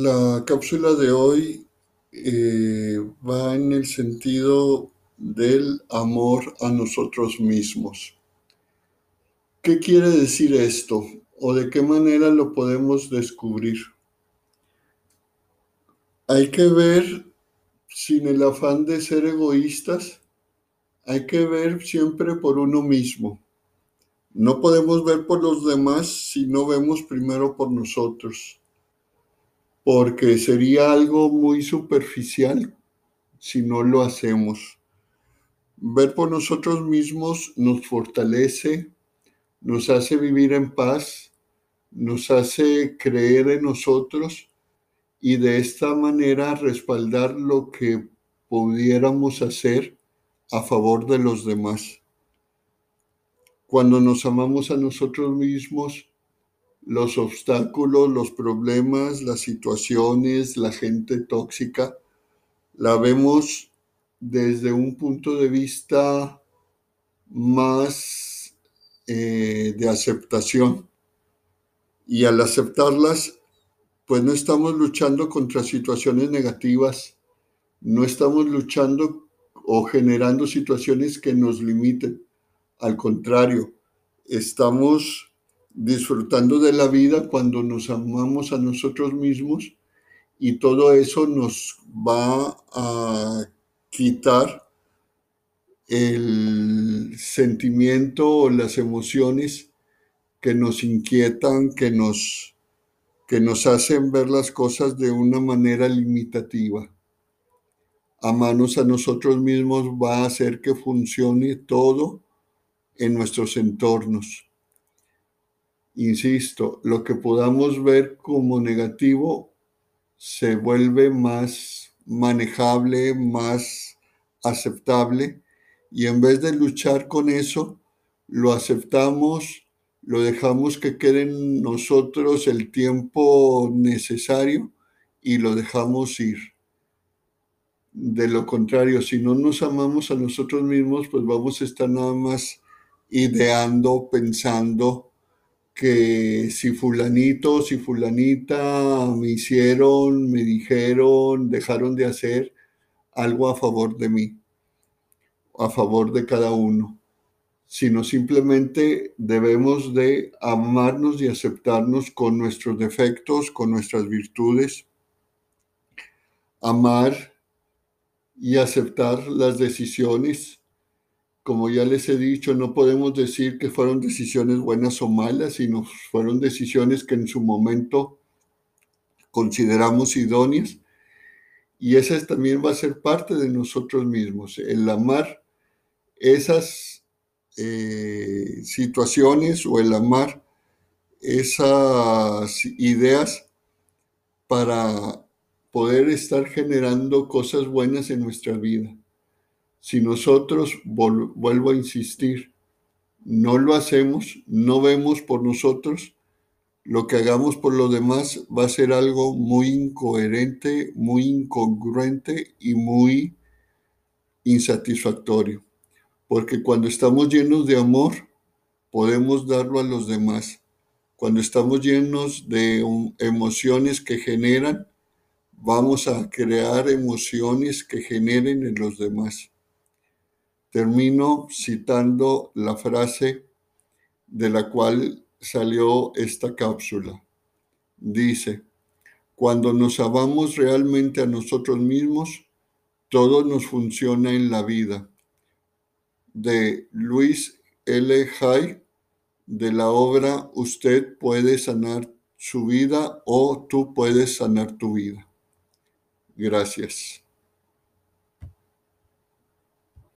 La cápsula de hoy eh, va en el sentido del amor a nosotros mismos. ¿Qué quiere decir esto? ¿O de qué manera lo podemos descubrir? Hay que ver, sin el afán de ser egoístas, hay que ver siempre por uno mismo. No podemos ver por los demás si no vemos primero por nosotros, porque sería algo muy superficial si no lo hacemos. Ver por nosotros mismos nos fortalece, nos hace vivir en paz, nos hace creer en nosotros y de esta manera respaldar lo que pudiéramos hacer a favor de los demás. Cuando nos amamos a nosotros mismos, los obstáculos, los problemas, las situaciones, la gente tóxica, la vemos desde un punto de vista más eh, de aceptación. Y al aceptarlas, pues no estamos luchando contra situaciones negativas, no estamos luchando o generando situaciones que nos limiten. Al contrario, estamos disfrutando de la vida cuando nos amamos a nosotros mismos y todo eso nos va a quitar el sentimiento o las emociones que nos inquietan, que nos, que nos hacen ver las cosas de una manera limitativa amarnos a nosotros mismos va a hacer que funcione todo en nuestros entornos. Insisto, lo que podamos ver como negativo se vuelve más manejable, más aceptable y en vez de luchar con eso, lo aceptamos, lo dejamos que quede en nosotros el tiempo necesario y lo dejamos ir. De lo contrario, si no nos amamos a nosotros mismos, pues vamos a estar nada más ideando, pensando que si fulanito, si fulanita me hicieron, me dijeron, dejaron de hacer algo a favor de mí, a favor de cada uno, sino simplemente debemos de amarnos y aceptarnos con nuestros defectos, con nuestras virtudes, amar y aceptar las decisiones. Como ya les he dicho, no podemos decir que fueron decisiones buenas o malas, sino fueron decisiones que en su momento consideramos idóneas. Y esa también va a ser parte de nosotros mismos, el amar esas eh, situaciones o el amar esas ideas para poder estar generando cosas buenas en nuestra vida. Si nosotros, vuelvo a insistir, no lo hacemos, no vemos por nosotros, lo que hagamos por los demás va a ser algo muy incoherente, muy incongruente y muy insatisfactorio. Porque cuando estamos llenos de amor, podemos darlo a los demás. Cuando estamos llenos de emociones que generan, vamos a crear emociones que generen en los demás. Termino citando la frase de la cual salió esta cápsula. Dice, cuando nos amamos realmente a nosotros mismos, todo nos funciona en la vida. De Luis L. Hay, de la obra Usted puede sanar su vida o tú puedes sanar tu vida. Gracias.